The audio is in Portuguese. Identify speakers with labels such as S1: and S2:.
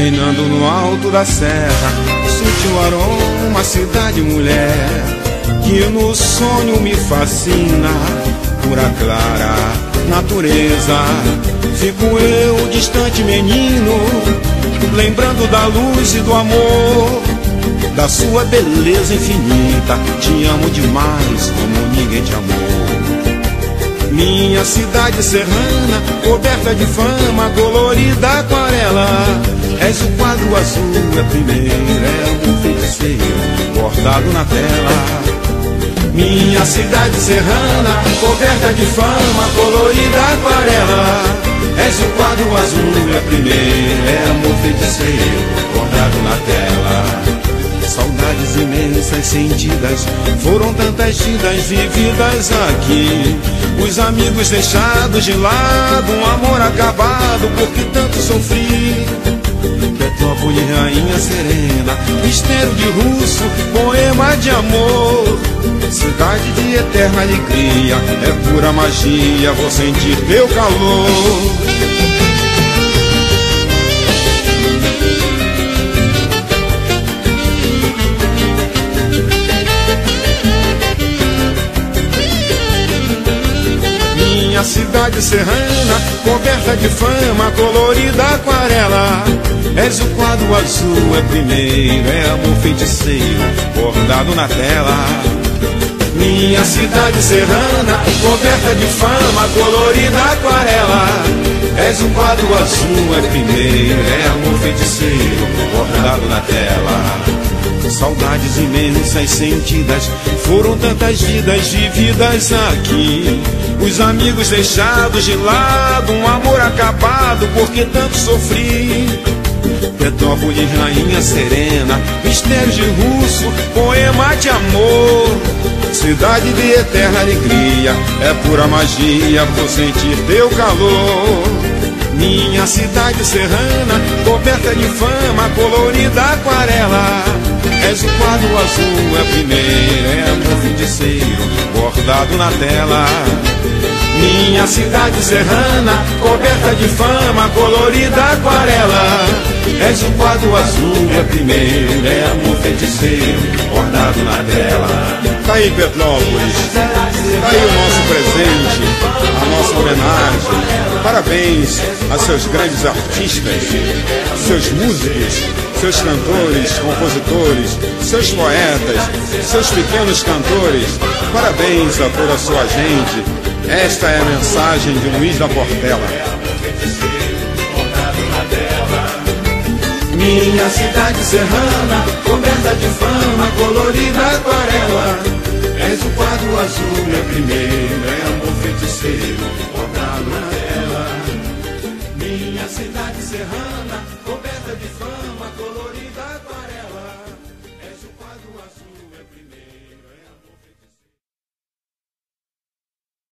S1: Reinando no alto da serra, sutil aroma, cidade mulher, que no sonho me fascina, pura clara natureza. Fico eu, distante menino, lembrando da luz e do amor, da sua beleza infinita. Te amo demais, como ninguém te amou. Minha cidade serrana, coberta de fama, colorida aquarela. És o quadro azul, é primeiro, é um feiticeiro, bordado na tela. Minha cidade serrana, coberta de fama, colorida aquarela. És o quadro azul, é primeiro, é amor feiticeiro, bordado na tela. Saudades imensas sentidas, foram tantas vidas vividas aqui. Os amigos deixados de lado, um amor acabado, porque tanto sofri. Petrópolis, rainha serena, mistério de russo, poema de amor. Cidade de eterna alegria, é pura magia, vou sentir teu calor. Minha cidade serrana, coberta de fama, colorida aquarela. És o quadro azul, é primeiro, é amor feiticeiro, bordado na tela. Minha cidade serrana, coberta de fama, colorida aquarela. És o quadro azul, é primeiro, é amor feiticeiro, bordado na tela. Saudades imensas sentidas, foram tantas vidas vividas aqui. Os amigos deixados de lado, um amor acabado, porque tanto sofri. Petrópolis, rainha serena, mistério de russo, poema de amor. Cidade de eterna alegria, é pura magia, vou sentir teu calor. Minha cidade serrana, coberta de fama, colorida aquarela. És o quadro azul, é primeiro, é amor feiticeiro, bordado na tela. Minha cidade serrana, coberta de fama, colorida aquarela. És o quadro azul, é primeiro, é amor feiticeiro, bordado na tela. Tá aí, Petrópolis, tá aí o nosso presente, a nossa homenagem. Parabéns a seus grandes artistas, seus músicos, seus cantores, compositores, seus poetas, seus pequenos cantores. Parabéns a toda a sua gente. Esta é a mensagem de Luiz da Portela.
S2: Minha cidade serrana, coberta de fama, colorida aquarela. És o quadro azul, é primeiro, é amor feiticeiro,